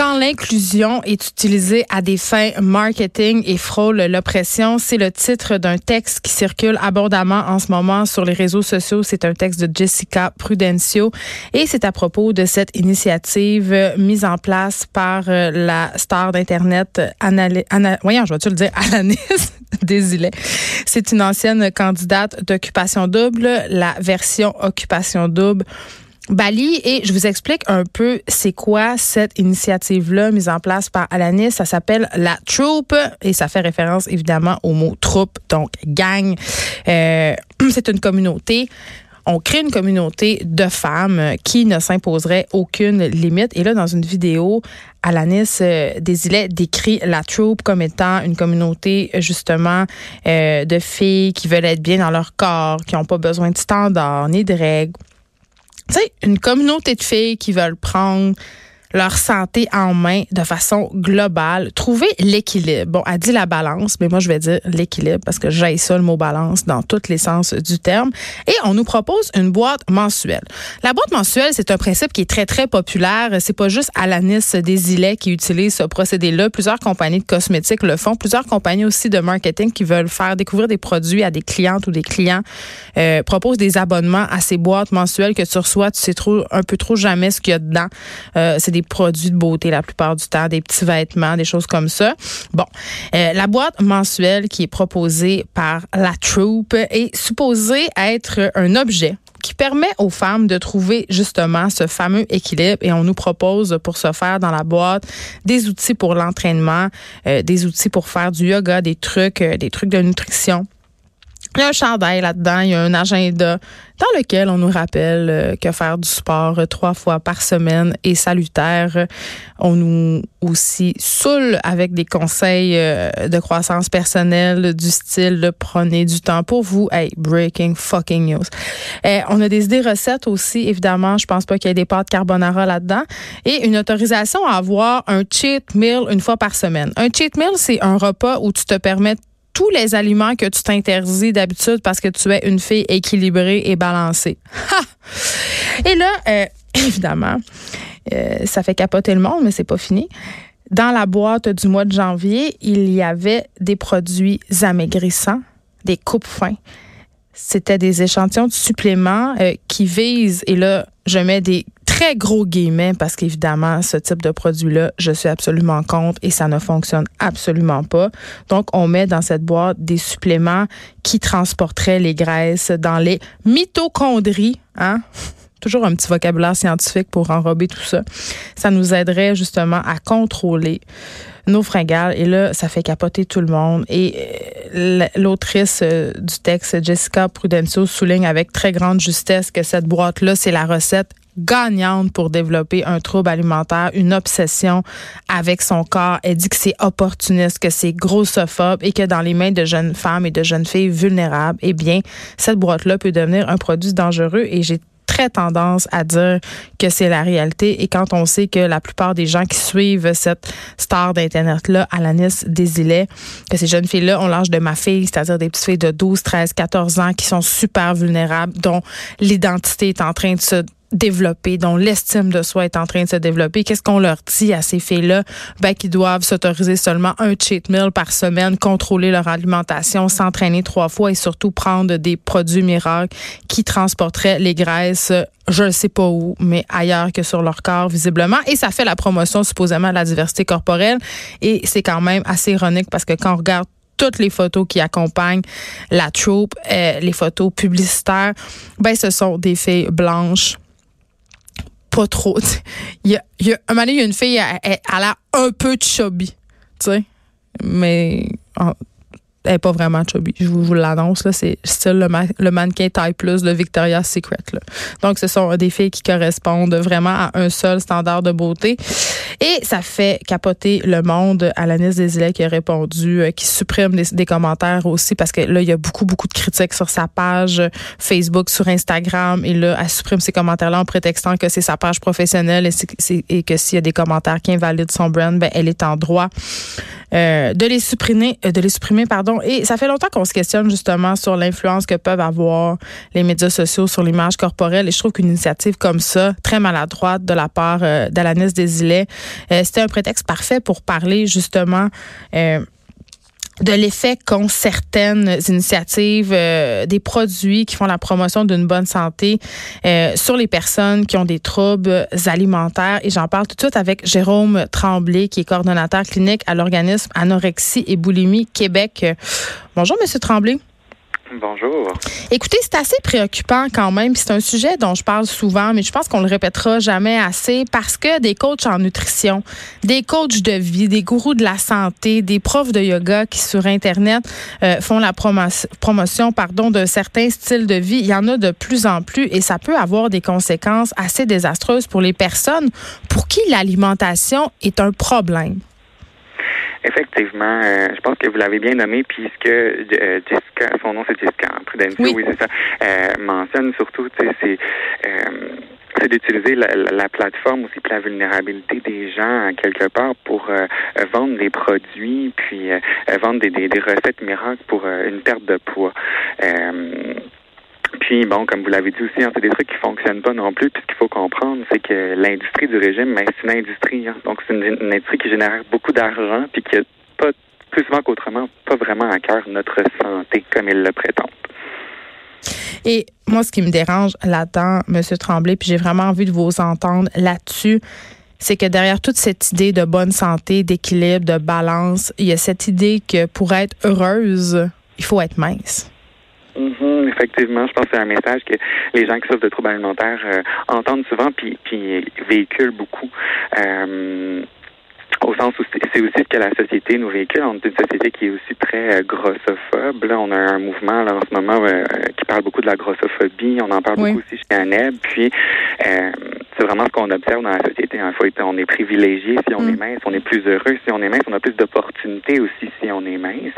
Quand l'inclusion est utilisée à des fins marketing et frôle l'oppression, c'est le titre d'un texte qui circule abondamment en ce moment sur les réseaux sociaux. C'est un texte de Jessica Prudencio et c'est à propos de cette initiative mise en place par euh, la star d'Internet, voyons, je vais-tu le dire, Alanis Desilets. C'est une ancienne candidate d'occupation double, la version occupation double Bali et je vous explique un peu c'est quoi cette initiative-là mise en place par Alanis. Ça s'appelle la Troupe et ça fait référence évidemment au mot troupe, donc gang. Euh, c'est une communauté on crée une communauté de femmes qui ne s'imposerait aucune limite. Et là, dans une vidéo, Alanis euh, Desilets décrit la troupe comme étant une communauté justement euh, de filles qui veulent être bien dans leur corps, qui n'ont pas besoin de standards ni de règles, tu sais, une communauté de filles qui veulent prendre leur santé en main de façon globale, trouver l'équilibre. Bon, elle dit la balance, mais moi je vais dire l'équilibre parce que j'ai ça le mot balance dans tous les sens du terme. Et on nous propose une boîte mensuelle. La boîte mensuelle, c'est un principe qui est très très populaire. C'est pas juste Alanis Desilets qui utilise ce procédé-là. Plusieurs compagnies de cosmétiques le font. Plusieurs compagnies aussi de marketing qui veulent faire découvrir des produits à des clientes ou des clients euh, proposent des abonnements à ces boîtes mensuelles que tu reçois. Tu sais trop un peu trop jamais ce qu'il y a dedans. Euh, c'est des produits de beauté la plupart du temps, des petits vêtements, des choses comme ça. Bon, euh, la boîte mensuelle qui est proposée par la troupe est supposée être un objet qui permet aux femmes de trouver justement ce fameux équilibre et on nous propose pour ce faire dans la boîte des outils pour l'entraînement, euh, des outils pour faire du yoga, des trucs, euh, des trucs de nutrition il y a un chandail là-dedans, il y a un agenda dans lequel on nous rappelle euh, que faire du sport trois fois par semaine est salutaire. On nous aussi saoule avec des conseils euh, de croissance personnelle du style de prenez du temps pour vous. Hey, breaking fucking news. Euh, on a des idées recettes aussi, évidemment. Je pense pas qu'il y ait des pâtes carbonara là-dedans. Et une autorisation à avoir un cheat meal une fois par semaine. Un cheat meal, c'est un repas où tu te permets tous les aliments que tu t'interdis d'habitude parce que tu es une fille équilibrée et balancée. Et là, euh, évidemment, euh, ça fait capoter le monde, mais c'est pas fini. Dans la boîte du mois de janvier, il y avait des produits amaigrissants, des coupes fins. C'était des échantillons de suppléments euh, qui visent, et là, je mets des très gros guillemets parce qu'évidemment, ce type de produit-là, je suis absolument contre et ça ne fonctionne absolument pas. Donc, on met dans cette boîte des suppléments qui transporteraient les graisses dans les mitochondries, hein? Toujours un petit vocabulaire scientifique pour enrober tout ça. Ça nous aiderait justement à contrôler nos fringales. Et là, ça fait capoter tout le monde. Et euh, l'autrice euh, du texte, Jessica Prudencio, souligne avec très grande justesse que cette boîte-là, c'est la recette gagnante pour développer un trouble alimentaire, une obsession avec son corps. Elle dit que c'est opportuniste, que c'est grossophobe et que dans les mains de jeunes femmes et de jeunes filles vulnérables, eh bien, cette boîte-là peut devenir un produit dangereux et j'ai très tendance à dire que c'est la réalité. Et quand on sait que la plupart des gens qui suivent cette star d'Internet-là, Alanis Desilets, que ces jeunes filles-là ont l'âge de ma fille, c'est-à-dire des petites filles de 12, 13, 14 ans qui sont super vulnérables, dont l'identité est en train de se développer, dont l'estime de soi est en train de se développer. Qu'est-ce qu'on leur dit à ces filles-là? Ben, qu'ils doivent s'autoriser seulement un cheat meal par semaine, contrôler leur alimentation, s'entraîner trois fois et surtout prendre des produits miracles qui transporteraient les graisses je ne sais pas où, mais ailleurs que sur leur corps, visiblement. Et ça fait la promotion, supposément, de la diversité corporelle. Et c'est quand même assez ironique parce que quand on regarde toutes les photos qui accompagnent la troupe, euh, les photos publicitaires, ben ce sont des filles blanches pas trop. Il y a, y a, un moment donné, il y a une fille, elle, elle, elle a un peu de chubby, tu sais. Mais elle n'est pas vraiment chubby. Je vous, l'annonce, là, c'est style le, le, mannequin taille plus de Victoria's Secret. Là. Donc, ce sont des filles qui correspondent vraiment à un seul standard de beauté. Et ça fait capoter le monde. Alanis Desilets qui a répondu, euh, qui supprime des, commentaires aussi parce que là, il y a beaucoup, beaucoup de critiques sur sa page Facebook, sur Instagram. Et là, elle supprime ces commentaires-là en prétextant que c'est sa page professionnelle et, que s'il y a des commentaires qui invalident son brand, ben, elle est en droit euh, de les supprimer, euh, de les supprimer, pardon. Et ça fait longtemps qu'on se questionne justement sur l'influence que peuvent avoir les médias sociaux sur l'image corporelle. Et je trouve qu'une initiative comme ça, très maladroite de la part euh, d'Alanis Desilets, c'était un prétexte parfait pour parler justement de l'effet qu'ont certaines initiatives, euh, des produits qui font la promotion d'une bonne santé euh, sur les personnes qui ont des troubles alimentaires. Et j'en parle tout de suite avec Jérôme Tremblay, qui est coordonnateur clinique à l'organisme Anorexie et Boulimie Québec. Bonjour, Monsieur Tremblay. Bonjour. Écoutez, c'est assez préoccupant quand même. C'est un sujet dont je parle souvent, mais je pense qu'on le répétera jamais assez parce que des coachs en nutrition, des coachs de vie, des gourous de la santé, des profs de yoga qui sur Internet euh, font la promotion pardon, de certains styles de vie, il y en a de plus en plus et ça peut avoir des conséquences assez désastreuses pour les personnes pour qui l'alimentation est un problème. Effectivement, euh, je pense que vous l'avez bien nommé, puisque euh, Jessica, son nom c'est Jessica Prudencio, oui, c'est ça, euh, mentionne surtout, c'est c'est d'utiliser la, la, plateforme aussi pour la vulnérabilité des gens quelque part pour vendre des produits puis vendre des, des, des, recettes miracles pour une perte de poids. Puis, bon, comme vous l'avez dit aussi, hein, c'est des trucs qui fonctionnent pas non plus. Puis, ce qu'il faut comprendre, c'est que l'industrie du régime, ben, c'est une industrie. Hein. donc, c'est une, industrie qui génère beaucoup d'argent, puis qui a pas, plus souvent qu'autrement, pas vraiment à cœur notre santé comme il le prétend. Et moi, ce qui me dérange là-dedans, M. Tremblay, puis j'ai vraiment envie de vous entendre là-dessus, c'est que derrière toute cette idée de bonne santé, d'équilibre, de balance, il y a cette idée que pour être heureuse, il faut être mince. Mm-hmm, effectivement, je pense que c'est un message que les gens qui souffrent de troubles alimentaires euh, entendent souvent puis, puis véhiculent beaucoup. Euh, au sens où c'est aussi ce que la société nous véhicule. On est une société qui est aussi très euh, grossophobe. Là, on a un mouvement là, en ce moment qui parle beaucoup de la grossophobie. On en parle beaucoup aussi chez ANEB. Puis, c'est vraiment ce qu'on observe dans la société. Hein. on est privilégié si on est mm. mince, on est plus heureux si on est mince, on a plus d'opportunités aussi si on est mince.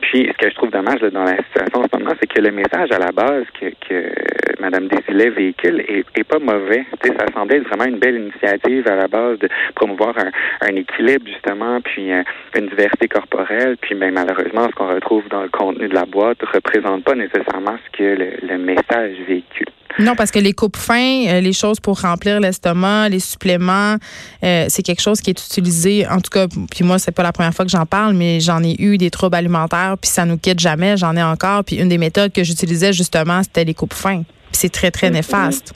Puis, ce que je trouve dommage dans la situation en ce moment, c'est que le message à la base que, que Mme Desilets véhicule est, est pas mauvais. ça semblait être vraiment une belle initiative à la base de promouvoir un, un équilibre, justement, puis euh, une diversité corporelle. Puis, ben, malheureusement, ce qu'on retrouve dans le contenu de la boîte ne représente pas nécessairement ce que le, le message véhicule. Non, parce que les coupes fins, euh, les choses pour remplir l'estomac, les suppléments, euh, c'est quelque chose qui est utilisé. En tout cas, puis moi, c'est pas la première fois que j'en parle, mais j'en ai eu des troubles alimentaires, puis ça nous quitte jamais. J'en ai encore. Puis une des méthodes que j'utilisais justement, c'était les coupes fins. Puis c'est très très mm-hmm. néfaste.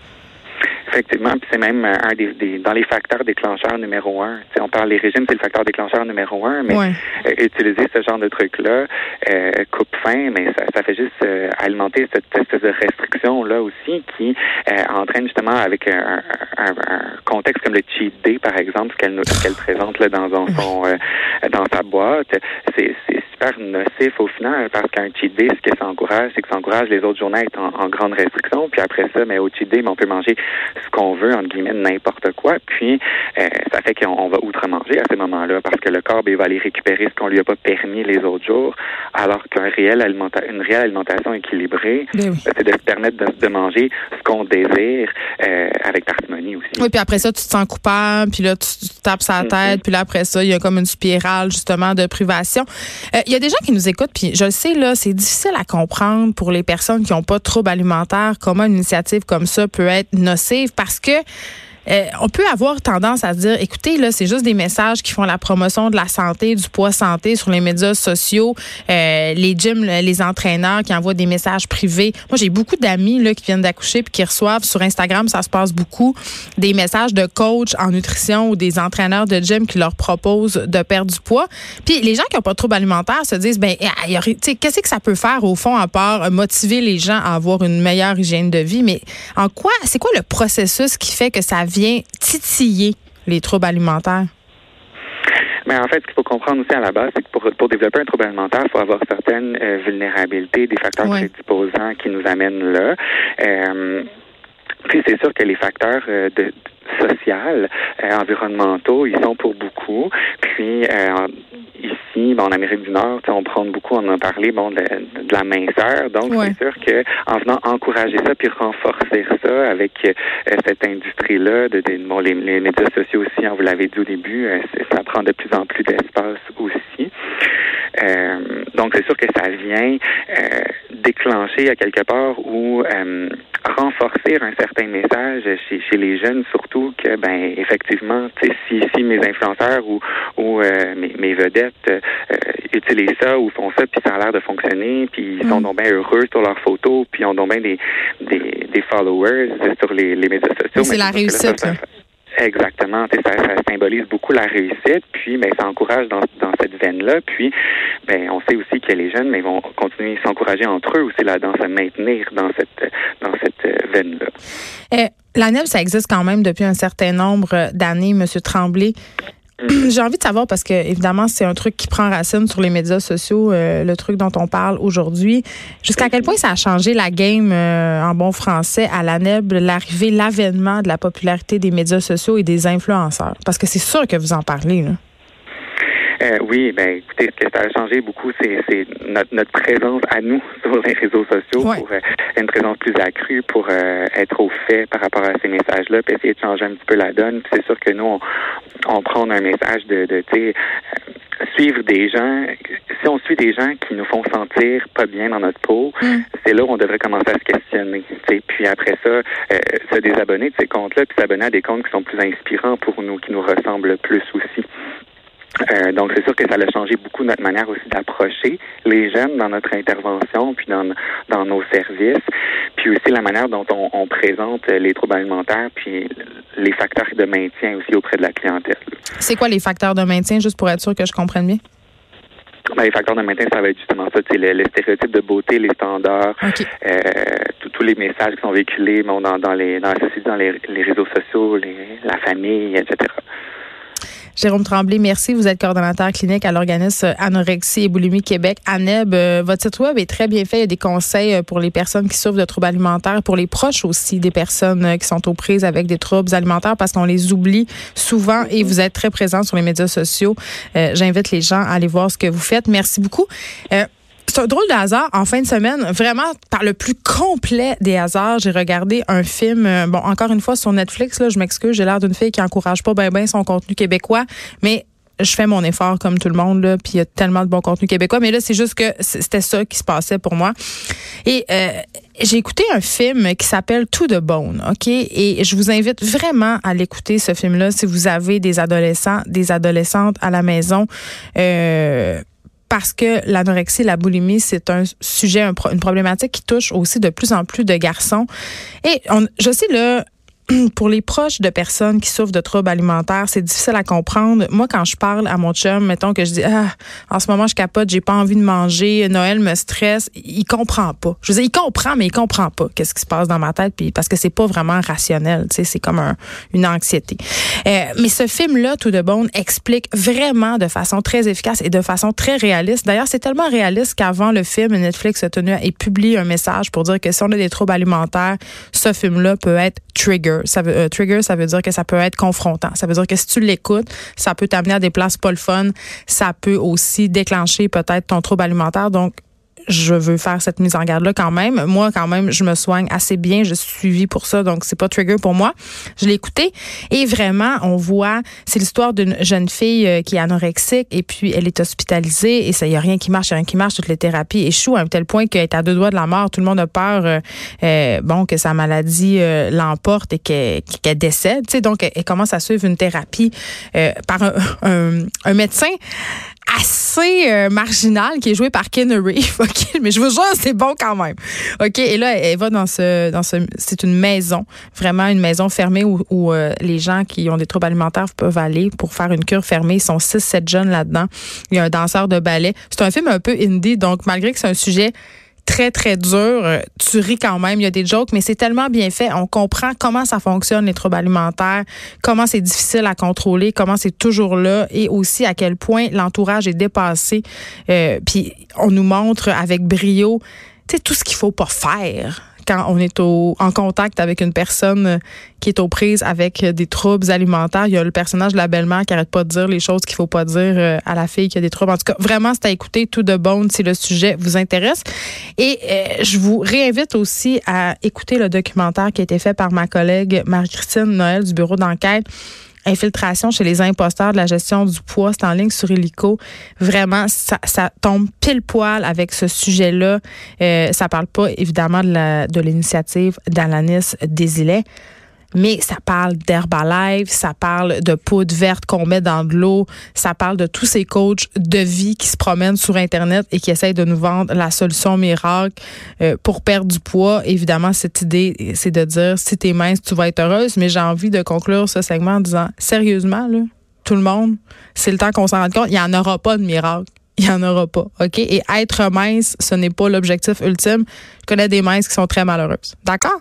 Effectivement, puis c'est même euh, un des, dans les facteurs déclencheurs numéro un. on parle des régimes, c'est le facteur déclencheur numéro un, mais euh, utiliser ce genre de truc-là euh, coupe faim, mais ça, ça fait juste alimenter cette espèce de restriction là aussi qui entraîne justement avec un, un, contexte comme le cheat day par exemple, ce qu'elle qu'elle présente là dans son dans sa boîte, c'est super nocif au final parce qu'un cheat day, ce que ça encourage, c'est que ça encourage les autres journées à être en, grande restriction, puis après ça, mais au cheat day, on peut manger ce qu'on veut, entre guillemets, n'importe quoi. Puis, euh, ça fait qu'on va outre-manger à ces moments-là parce que le corps ben, va aller récupérer ce qu'on lui a pas permis les autres jours, alors qu'un réel alimenta réelle alimentation équilibrée, ben ben, c'est de se permettre de, manger ce qu'on désire euh, avec parcimonie aussi. Oui, puis après ça, tu te sens coupable, puis là, tu, tapes sa mm-hmm. tête, puis là, après ça, il y a comme une spirale, justement, de privation. Euh, il y a des gens qui nous écoutent, puis je le sais, là, c'est difficile à comprendre pour les personnes qui n'ont pas de troubles alimentaires, comment une initiative comme ça peut être nocive parce que euh, on peut avoir tendance à dire, écoutez, là, c'est juste des messages qui font la promotion de la santé, du poids santé sur les médias sociaux, euh, les gyms, les entraîneurs qui envoient des messages privés. Moi, j'ai beaucoup d'amis là qui viennent d'accoucher puis qui reçoivent sur Instagram, ça se passe beaucoup, des messages de coach en nutrition ou des entraîneurs de gym qui leur proposent de perdre du poids. Puis les gens qui n'ont pas de troubles alimentaires se disent, ben, qu'est-ce que ça peut faire au fond à part motiver les gens à avoir une meilleure hygiène de vie, mais en quoi, c'est quoi le processus qui fait que ça vient titiller les troubles alimentaires? Mais en fait, ce qu'il faut comprendre aussi à la base, c'est que pour, pour développer un trouble alimentaire, il faut avoir certaines euh, vulnérabilités, des facteurs prédisposants qui nous amènent là. Euh, puis c'est sûr que les facteurs euh, de, social, environnementaux, ils sont pour beaucoup. Puis ici, bon, en Amérique du Nord, on prend beaucoup, on en a parlé, bon, de, la minceur. Donc, c'est sûr que en venant encourager ça puis renforcer ça avec euh, cette industrie-là, de, bon, les, médias sociaux aussi, hein, vous l'avez dit au début, euh, ça prend de plus en plus d'espace aussi. Euh, donc, c'est sûr que ça vient déclencher à quelque part ou renforcer un certain message chez, chez les jeunes, surtout que, ben, effectivement, si, si mes influenceurs ou, ou mes, mes, vedettes utilisent ça ou font ça, puis ça a l'air de fonctionner, puis ils sont mm. donc bien heureux sur leurs photos, puis ils ont donc bien des, des, des followers sur les, les médias sociaux. C'est la réussite. Exactement. Ça, symbolise beaucoup la réussite, puis ben, ça encourage dans, dans cette veine-là. Puis ben, on sait aussi que les jeunes mais vont continuer à s'encourager entre eux aussi là-dedans, se maintenir dans cette dans cette veine-là. Eh, la NEB, ça existe quand même depuis un certain nombre d'années, M. Tremblay. J'ai envie de savoir parce que évidemment c'est un truc qui prend racine sur les médias sociaux, euh, le truc dont on parle aujourd'hui. Jusqu'à quel point ça a changé la game euh, en bon français à la NEB, l'arrivée, l'avènement de la popularité des médias sociaux et des influenceurs? Parce que c'est sûr que vous en parlez. Là. Euh, oui, ben écoutez, ce que ça a changé beaucoup, c'est, notre, notre, présence à nous sur les réseaux sociaux pour euh, une présence plus accrue, pour euh, être au fait par rapport à ces messages-là, puis essayer de changer un petit peu la donne. C'est sûr que nous, on, on prend un message de, de tu sais, suivre des gens. Si on suit des gens qui nous font sentir pas bien dans notre peau, mm. c'est là où on devrait commencer à se questionner. sais. Puis après ça, se désabonner de ces comptes-là, puis s'abonner à des comptes qui sont plus inspirants pour nous, qui nous ressemblent plus aussi. Euh, donc, c'est sûr que ça a changé beaucoup notre manière aussi d'approcher les jeunes dans notre intervention, puis dans, dans nos services, puis aussi la manière dont on, on présente les troubles alimentaires, puis les facteurs de maintien aussi auprès de la clientèle. C'est quoi les facteurs de maintien, juste pour être sûr que je comprenne bien? Ben, les facteurs de maintien, ça va être justement ça, les, les stéréotypes de beauté, les standards, euh, tous les messages qui sont véhiculés dans, dans, les, dans la société, dans les, les réseaux sociaux, les, la famille, etc. Jérôme Tremblay, merci. Vous êtes coordonnateur clinique à l'organisme Anorexie et Boulimie Québec. ANEB, euh, votre site web est très bien fait. Il y a des conseils euh, pour les personnes qui souffrent de troubles alimentaires, pour les proches aussi des personnes euh, qui sont aux prises avec des troubles alimentaires parce qu'on les oublie souvent et vous êtes très présent sur les médias sociaux. J'invite les gens à aller voir ce que vous faites. Merci beaucoup. C'est un drôle de hasard. En fin de semaine, vraiment par le plus complet des hasards, j'ai regardé un film. Euh, bon, encore une fois sur Netflix. Là, je m'excuse, j'ai l'air d'une fille qui encourage pas bien ben son contenu québécois, mais je fais mon effort comme tout le monde là, puis il y a tellement de bon contenu québécois. Mais là, c'est juste que c'était ça qui se passait pour moi. Et euh, j'ai écouté un film qui s'appelle Tout de Bone, ok? Et je vous invite vraiment à l'écouter ce film-là si vous avez des adolescents, des adolescentes à la maison. Euh, parce que l'anorexie et la boulimie, c'est un sujet, une problématique qui touche aussi de plus en plus de garçons. Et on, je sais, là, pour les proches de personnes qui souffrent de troubles alimentaires, c'est difficile à comprendre. Moi, quand je parle à mon chum, mettons que je dis ah, en ce moment je capote, j'ai pas envie de manger, Noël me stresse, il comprend pas. Je veux dire, il comprend, mais il comprend pas qu'est-ce qui se passe dans ma tête, puis parce que c'est pas vraiment rationnel, tu sais, c'est comme un, une anxiété. Euh, mais ce film-là, tout de bon, explique vraiment de façon très efficace et de façon très réaliste. D'ailleurs, c'est tellement réaliste qu'avant le film, Netflix a tenu et publie un message pour dire que si on a des troubles alimentaires, ce film-là peut être trigger ça veut, euh, trigger, ça veut dire que ça peut être confrontant. Ça veut dire que si tu l'écoutes, ça peut t'amener à des places pas le fun. Ça peut aussi déclencher peut-être ton trouble alimentaire. Donc, je veux faire cette mise en garde là quand même. Moi quand même, je me soigne assez bien, je suis suivie pour ça donc c'est pas trigger pour moi. Je l'ai écouté et vraiment on voit c'est l'histoire d'une jeune fille euh, qui est anorexique et puis elle est hospitalisée et ça y a rien qui marche, y a rien qui marche, toutes les thérapies échouent à un tel point qu'elle est à deux doigts de la mort, tout le monde a peur euh, euh bon que sa maladie euh, l'emporte et qu'elle décède, tu sais donc elle, commence à suivre une thérapie par un, un médecin assez euh, marginal qui est joué par Ken Reeves. OK, mais je vous jure, c'est bon quand même. OK, et là elle va dans ce dans ce c'est une maison, vraiment une maison fermée où, où euh, les gens qui ont des troubles alimentaires peuvent aller pour faire une cure fermée, ils sont 6 7 jeunes là-dedans. Il y a un danseur de ballet. C'est un film un peu indie donc malgré que c'est un sujet très, très dur. Euh, tu ris quand même, il y a des jokes, mais c'est tellement bien fait. On comprend comment ça fonctionne, les troubles alimentaires, comment c'est difficile à contrôler, comment c'est toujours là et aussi à quel point l'entourage est dépassé. Euh, puis on nous montre avec brio, tout ce qu'il faut pas faire quand on est au, en contact avec une personne euh, qui est aux prises avec des troubles alimentaires. Il y a le personnage de la belle-mère qui arrête pas de dire les choses qu'il faut pas dire euh, à la fille qui a des troubles. En tout cas, vraiment, c'est à écouter tout de bon si le sujet vous intéresse. Et euh, je vous réinvite aussi à écouter le documentaire qui a été fait par ma collègue Marie-Christine Noël du bureau d'enquête infiltration chez les imposteurs de la gestion du poids. C'est en ligne sur Helico. Vraiment, ça, ça tombe pile poil avec ce sujet-là. Euh, ça parle pas évidemment de l'initiative d'Alanis Desilets mais ça parle d'Herbalife, ça parle de poudre verte qu'on met dans de l'eau, ça parle de tous ces coachs de vie qui se promènent sur Internet et qui essayent de nous vendre la solution miracle euh, pour perdre du poids. Évidemment, cette idée, c'est de dire si t'es mince, tu vas être heureuse, mais j'ai envie de conclure ce segment en disant sérieusement, là, tout le monde, c'est le temps qu'on s'en rende compte, il n'y en aura pas de miracle. Il n'y en aura pas. OK? Et être mince, ce n'est pas l'objectif ultime. Je connais des minces qui sont très malheureuses. D'accord?